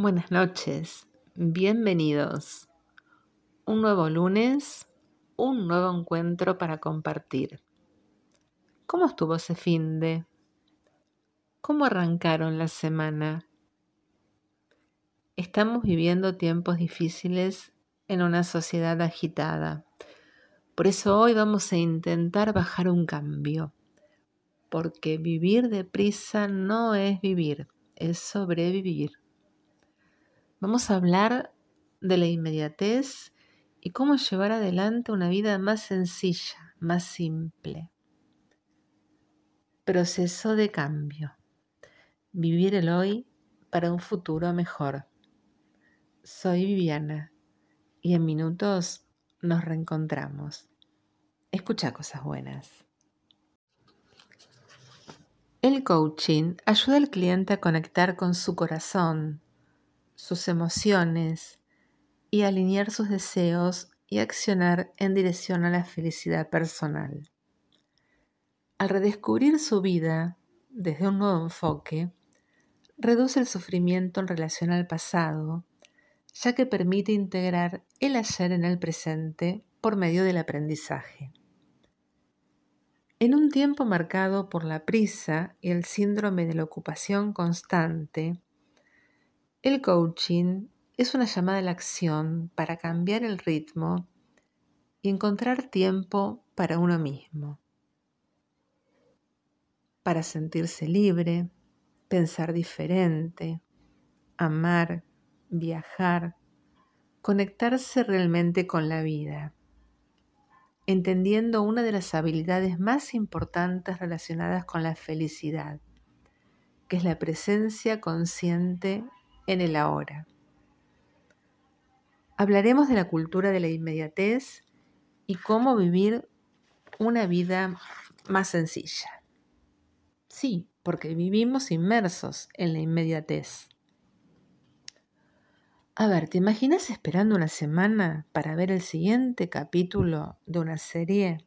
Buenas noches, bienvenidos. Un nuevo lunes, un nuevo encuentro para compartir. ¿Cómo estuvo ese fin de? ¿Cómo arrancaron la semana? Estamos viviendo tiempos difíciles en una sociedad agitada. Por eso hoy vamos a intentar bajar un cambio, porque vivir deprisa no es vivir, es sobrevivir. Vamos a hablar de la inmediatez y cómo llevar adelante una vida más sencilla, más simple. Proceso de cambio. Vivir el hoy para un futuro mejor. Soy Viviana y en minutos nos reencontramos. Escucha cosas buenas. El coaching ayuda al cliente a conectar con su corazón, sus emociones y alinear sus deseos y accionar en dirección a la felicidad personal. Al redescubrir su vida desde un nuevo enfoque, reduce el sufrimiento en relación al pasado, ya que permite integrar el ayer en el presente por medio del aprendizaje. En un tiempo marcado por la prisa y el síndrome de la ocupación constante, el coaching es una llamada a la acción para cambiar el ritmo y encontrar tiempo para uno mismo, para sentirse libre, pensar diferente, amar, viajar, conectarse realmente con la vida, entendiendo una de las habilidades más importantes relacionadas con la felicidad, que es la presencia consciente en el ahora. Hablaremos de la cultura de la inmediatez y cómo vivir una vida más sencilla. Sí, porque vivimos inmersos en la inmediatez. A ver, ¿te imaginas esperando una semana para ver el siguiente capítulo de una serie?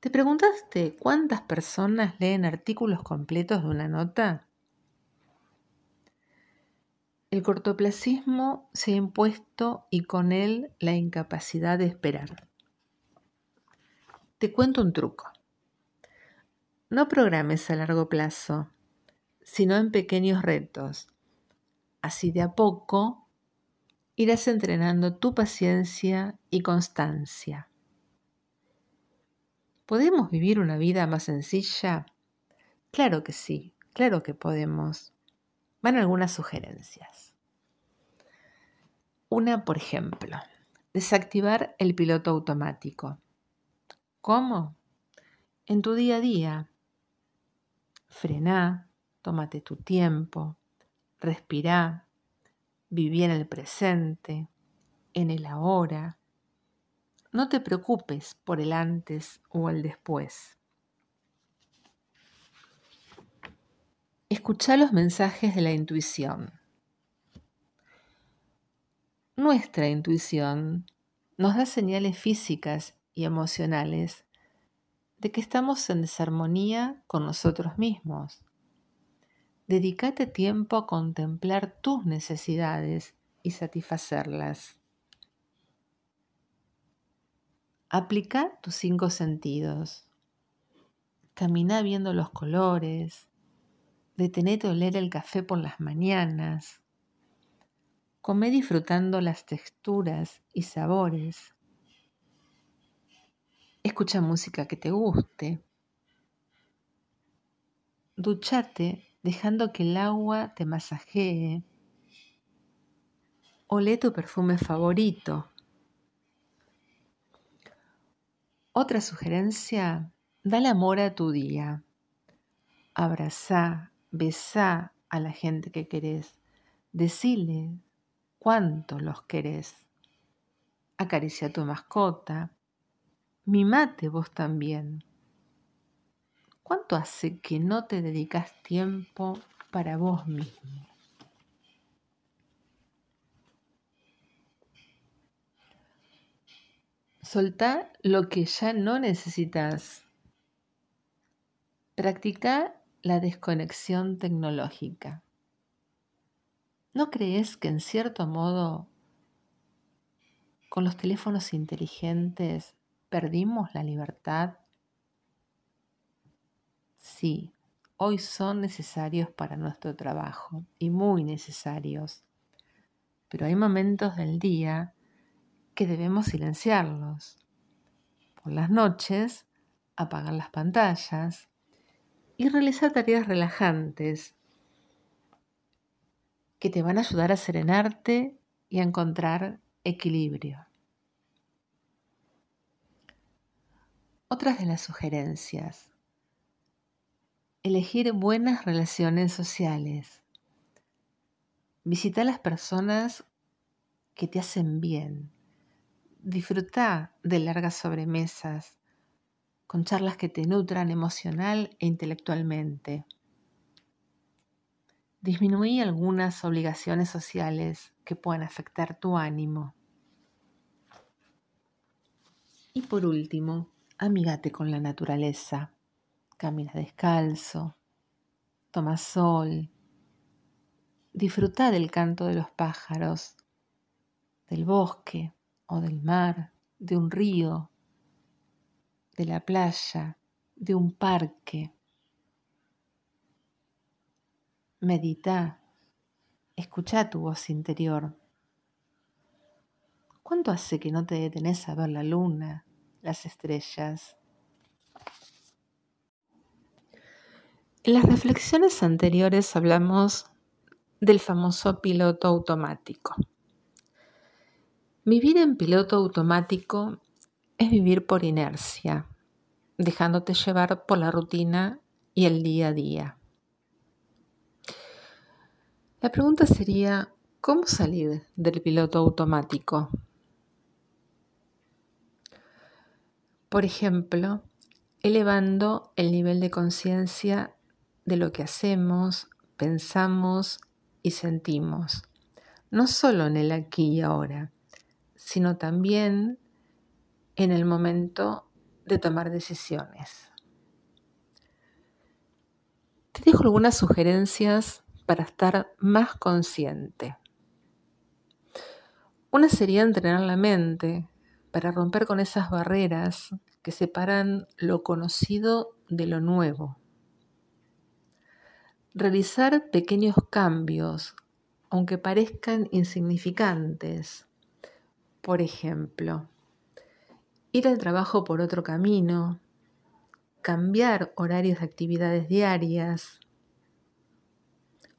¿Te preguntaste cuántas personas leen artículos completos de una nota? El cortoplacismo se ha impuesto y con él la incapacidad de esperar. Te cuento un truco. No programes a largo plazo, sino en pequeños retos. Así de a poco irás entrenando tu paciencia y constancia. ¿Podemos vivir una vida más sencilla? Claro que sí, claro que podemos. Van algunas sugerencias. Una, por ejemplo, desactivar el piloto automático. ¿Cómo? En tu día a día. Frená, tómate tu tiempo, respirá, viví en el presente, en el ahora. No te preocupes por el antes o el después. Escucha los mensajes de la intuición. Nuestra intuición nos da señales físicas y emocionales de que estamos en desarmonía con nosotros mismos. Dedícate tiempo a contemplar tus necesidades y satisfacerlas. Aplica tus cinco sentidos. Camina viendo los colores, A oler el café por las mañanas. Come disfrutando las texturas y sabores. Escucha música que te guste. Duchate dejando que el agua te masajee. Olé tu perfume favorito. Otra sugerencia, dale amor a tu día. Abraza, Besá a la gente que querés. Decile cuánto los querés. Acaricia a tu mascota. Mimate vos también. ¿Cuánto hace que no te dedicas tiempo para vos mismo? Soltá lo que ya no necesitas. Practica la desconexión tecnológica. ¿No crees que en cierto modo con los teléfonos inteligentes perdimos la libertad? Sí, hoy son necesarios para nuestro trabajo y muy necesarios, pero hay momentos del día que debemos silenciarlos. Por las noches, apagar las pantallas y realizar tareas relajantes que te van a ayudar a serenarte y a encontrar equilibrio. Otras de las sugerencias. Elegir buenas relaciones sociales. Visita a las personas que te hacen bien. Disfruta de largas sobremesas con charlas que te nutran emocional e intelectualmente. Disminuí algunas obligaciones sociales que puedan afectar tu ánimo. Y por último, amígate con la naturaleza. Camina descalzo, toma sol, disfruta del canto de los pájaros, del bosque o del mar, de un río, de la playa, de un parque. Medita, escucha tu voz interior. ¿Cuánto hace que no te detenés a ver la luna, las estrellas? En las reflexiones anteriores hablamos del famoso piloto automático. Vivir en piloto automático es vivir por inercia, dejándote llevar por la rutina y el día a día. La pregunta sería, ¿cómo salir del piloto automático? Por ejemplo, elevando el nivel de conciencia de lo que hacemos, pensamos y sentimos, no solo en el aquí y ahora, sino también en el momento de tomar decisiones. Te dejo algunas sugerencias para estar más consciente. Una sería entrenar la mente para romper con esas barreras que separan lo conocido de lo nuevo. Realizar pequeños cambios, aunque parezcan insignificantes. Por ejemplo, ir al trabajo por otro camino, cambiar horarios de actividades diarias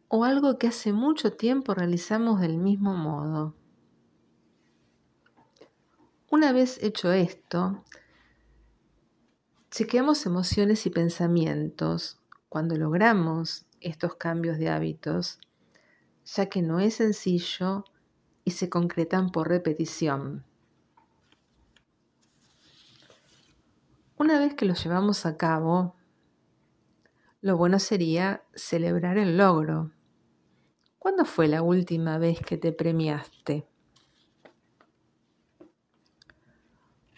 o algo que hace mucho tiempo realizamos del mismo modo. Una vez hecho esto, chequeamos emociones y pensamientos cuando logramos estos cambios de hábitos, ya que no es sencillo y se concretan por repetición. Una vez que lo llevamos a cabo, lo bueno sería celebrar el logro. ¿Cuándo fue la última vez que te premiaste?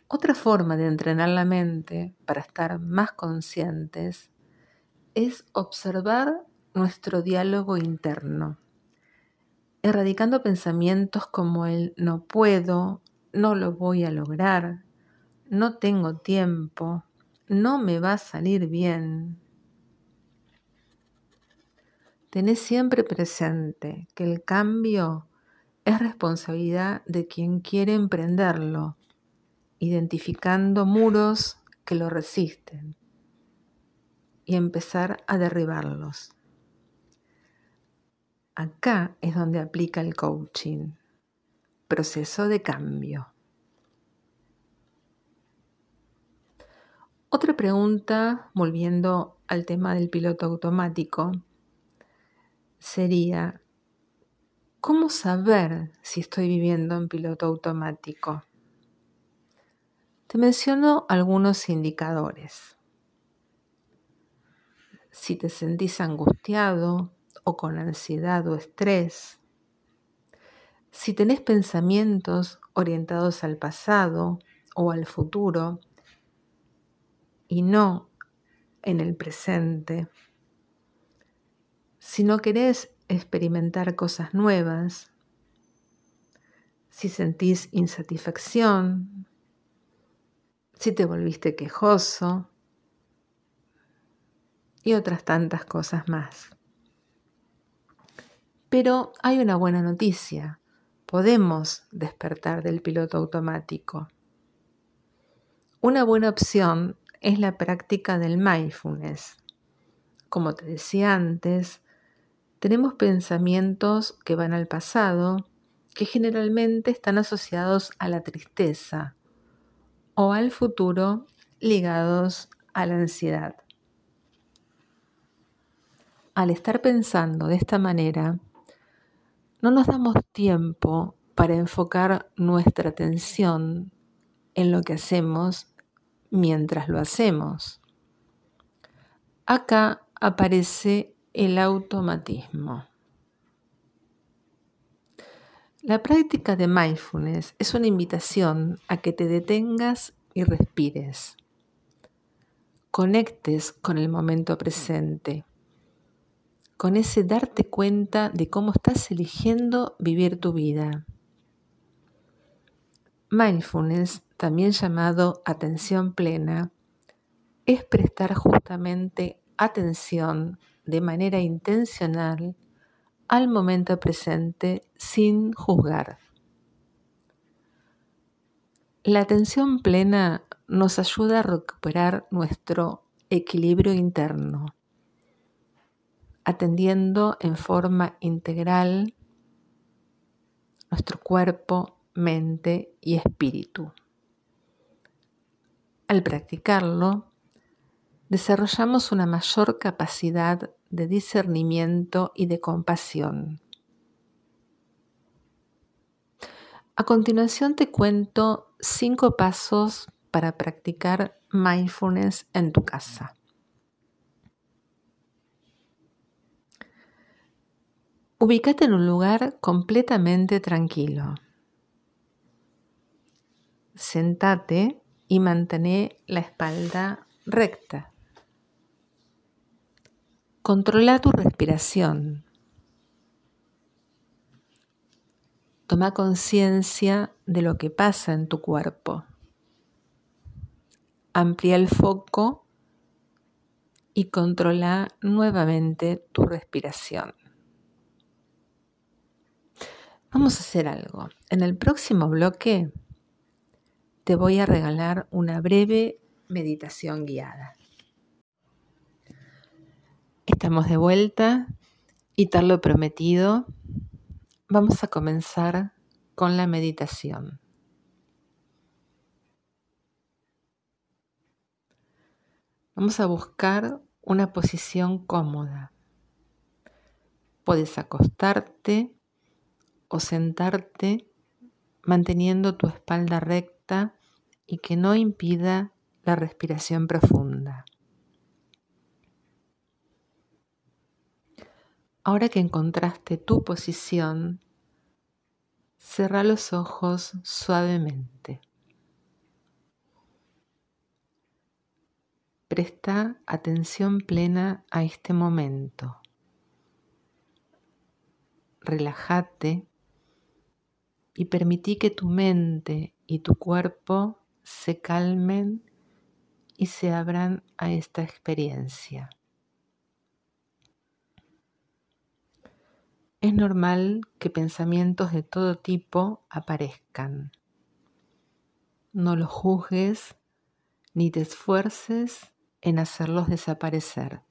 Otra forma de entrenar la mente para estar más conscientes es observar nuestro diálogo interno, erradicando pensamientos como el no puedo, no lo voy a lograr, no tengo tiempo, no me va a salir bien. Tenés siempre presente que el cambio es responsabilidad de quien quiere emprenderlo, identificando muros que lo resisten y empezar a derribarlos. Acá es donde aplica el coaching, proceso de cambio. Otra pregunta, volviendo al tema del piloto automático, sería, ¿cómo saber si estoy viviendo en piloto automático? Te menciono algunos indicadores. Si te sentís angustiado o con ansiedad o estrés, si tenés pensamientos orientados al pasado o al futuro, y no en el presente. Si no querés experimentar cosas nuevas, si sentís insatisfacción, si te volviste quejoso y otras tantas cosas más. Pero hay una buena noticia. Podemos despertar del piloto automático. Una buena opción es la práctica del mindfulness. Como te decía antes, tenemos pensamientos que van al pasado, que generalmente están asociados a la tristeza o al futuro ligados a la ansiedad. Al estar pensando de esta manera, no nos damos tiempo para enfocar nuestra atención en lo que hacemos mientras lo hacemos. Acá aparece el automatismo. La práctica de mindfulness es una invitación a que te detengas y respires. Conectes con el momento presente con ese darte cuenta de cómo estás eligiendo vivir tu vida. Mindfulness, también llamado atención plena, es prestar justamente atención de manera intencional al momento presente sin juzgar. La atención plena nos ayuda a recuperar nuestro equilibrio interno atendiendo en forma integral nuestro cuerpo, mente y espíritu. Al practicarlo, desarrollamos una mayor capacidad de discernimiento y de compasión. A continuación te cuento cinco pasos para practicar mindfulness en tu casa. Ubícate en un lugar completamente tranquilo. Sentate y mantén la espalda recta. Controla tu respiración. Toma conciencia de lo que pasa en tu cuerpo. Amplía el foco y controla nuevamente tu respiración. Vamos a hacer algo. En el próximo bloque te voy a regalar una breve meditación guiada. Estamos de vuelta y tal lo prometido, vamos a comenzar con la meditación. Vamos a buscar una posición cómoda. Puedes acostarte o sentarte manteniendo tu espalda recta y que no impida la respiración profunda. Ahora que encontraste tu posición, cerra los ojos suavemente. Presta atención plena a este momento. Relájate y permití que tu mente y tu cuerpo se calmen y se abran a esta experiencia. Es normal que pensamientos de todo tipo aparezcan. No los juzgues ni te esfuerces en hacerlos desaparecer.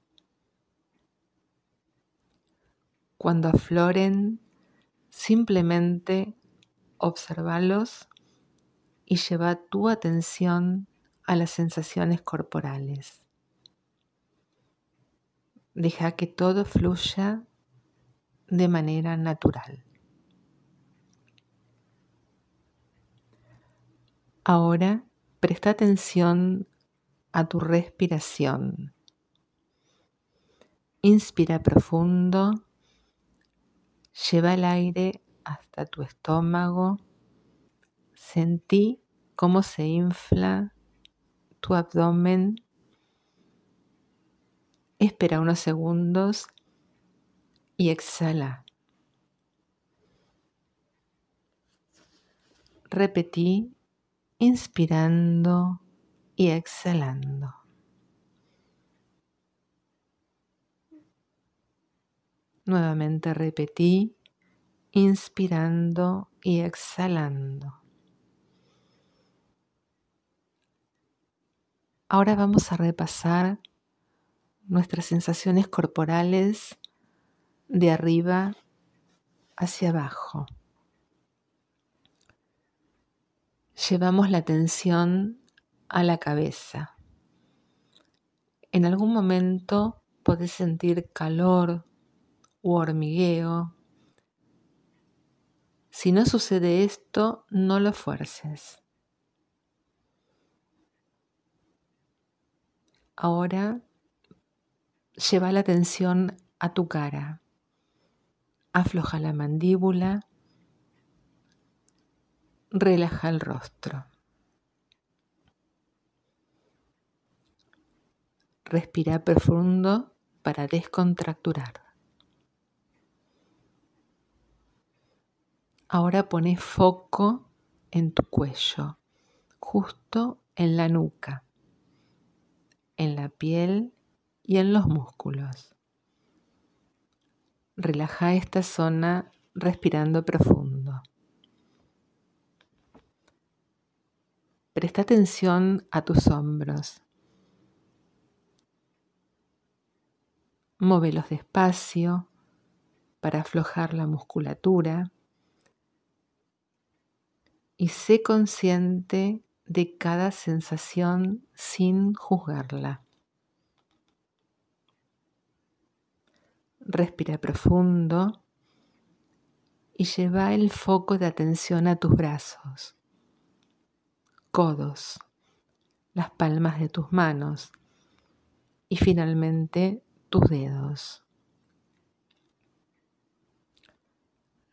Cuando afloren, simplemente observalos y lleva tu atención a las sensaciones corporales. Deja que todo fluya de manera natural. Ahora presta atención a tu respiración. Inspira profundo, lleva el aire hasta tu estómago. Sentí cómo se infla tu abdomen. Espera unos segundos y exhala. Repetí inspirando y exhalando. Nuevamente repetí inspirando y exhalando. Ahora vamos a repasar nuestras sensaciones corporales de arriba hacia abajo. Llevamos la atención a la cabeza. En algún momento podés sentir calor u hormigueo. Si no sucede esto, no lo fuerces. Ahora lleva la atención a tu cara. Afloja la mandíbula. Relaja el rostro. Respira profundo para descontracturar. Ahora pone foco en tu cuello, justo en la nuca en la piel y en los músculos. Relaja esta zona respirando profundo. Presta atención a tus hombros. Móvelos despacio para aflojar la musculatura y sé consciente de cada sensación sin juzgarla. Respira profundo y lleva el foco de atención a tus brazos, codos, las palmas de tus manos y finalmente tus dedos.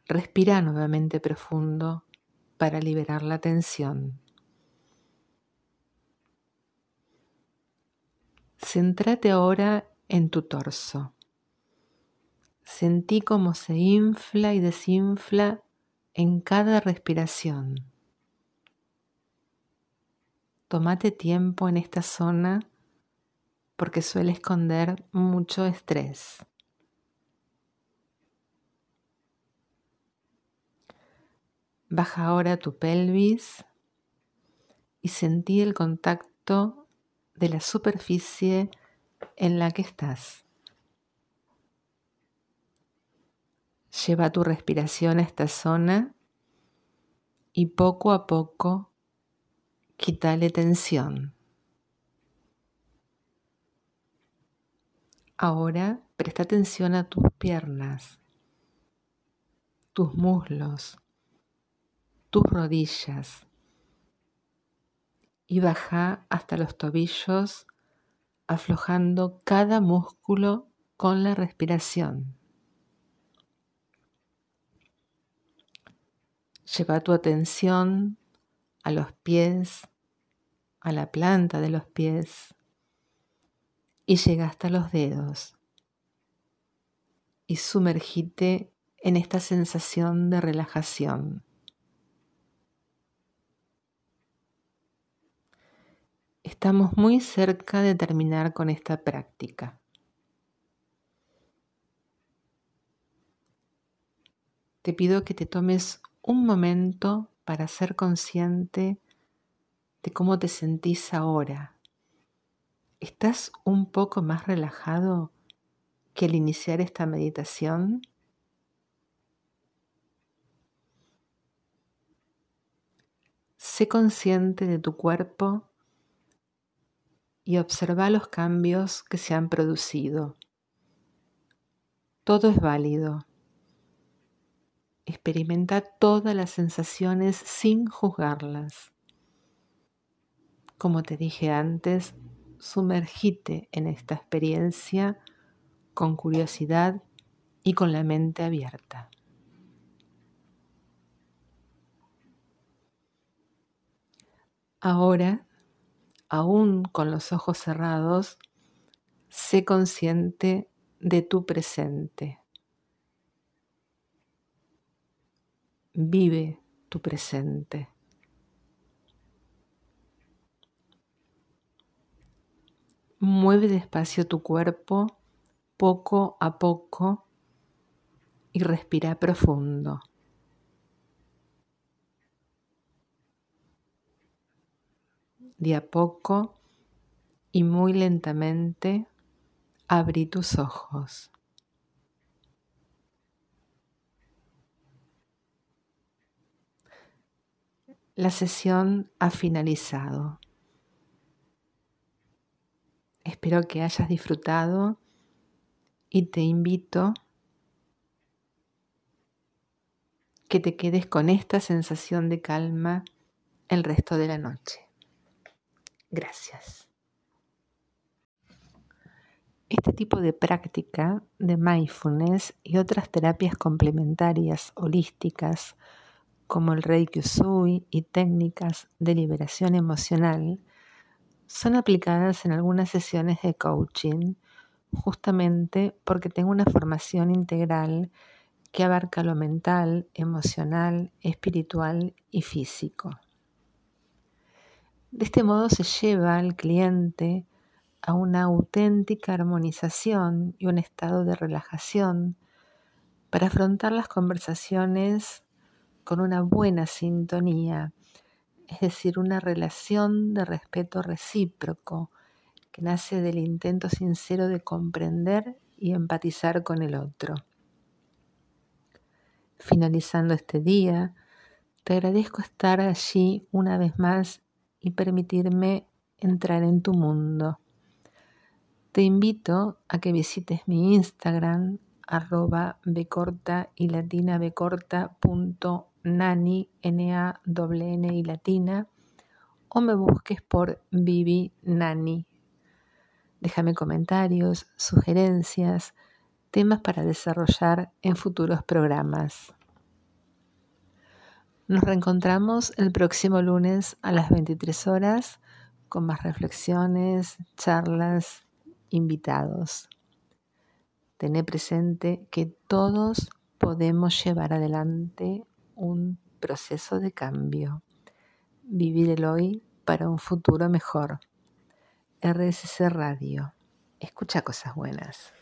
Respira nuevamente profundo para liberar la tensión. Céntrate ahora en tu torso. Sentí cómo se infla y desinfla en cada respiración. Tómate tiempo en esta zona porque suele esconder mucho estrés. Baja ahora tu pelvis y sentí el contacto de la superficie en la que estás. Lleva tu respiración a esta zona y poco a poco quítale tensión. Ahora presta atención a tus piernas, tus muslos, tus rodillas, y baja hasta los tobillos, aflojando cada músculo con la respiración. Lleva tu atención a los pies, a la planta de los pies y llega hasta los dedos. Y sumergite en esta sensación de relajación. Estamos muy cerca de terminar con esta práctica. Te pido que te tomes un momento para ser consciente de cómo te sentís ahora. ¿Estás un poco más relajado que al iniciar esta meditación? Sé consciente de tu cuerpo y observa los cambios que se han producido. Todo es válido. Experimenta todas las sensaciones sin juzgarlas. Como te dije antes, sumergite en esta experiencia con curiosidad y con la mente abierta. Ahora aún con los ojos cerrados, sé consciente de tu presente. Vive tu presente. Mueve despacio tu cuerpo poco a poco y respira profundo. De a poco y muy lentamente abrí tus ojos. La sesión ha finalizado. Espero que hayas disfrutado y te invito que te quedes con esta sensación de calma el resto de la noche. Gracias. Este tipo de práctica de mindfulness y otras terapias complementarias holísticas como el Reiki y técnicas de liberación emocional son aplicadas en algunas sesiones de coaching justamente porque tengo una formación integral que abarca lo mental, emocional, espiritual y físico. De este modo se lleva al cliente a una auténtica armonización y un estado de relajación para afrontar las conversaciones con una buena sintonía, es decir, una relación de respeto recíproco que nace del intento sincero de comprender y empatizar con el otro. Finalizando este día, te agradezco estar allí una vez más y permitirme entrar en tu mundo. Te invito a que visites mi Instagram arroba becorta y latina punto nani n a n y latina o me busques por Vivi Nani. Déjame comentarios, sugerencias, temas para desarrollar en futuros programas. Nos reencontramos el próximo lunes a las 23 horas con más reflexiones, charlas invitados. Tené presente que todos podemos llevar adelante un proceso de cambio. Vivir el hoy para un futuro mejor. RSC Radio. Escucha cosas buenas.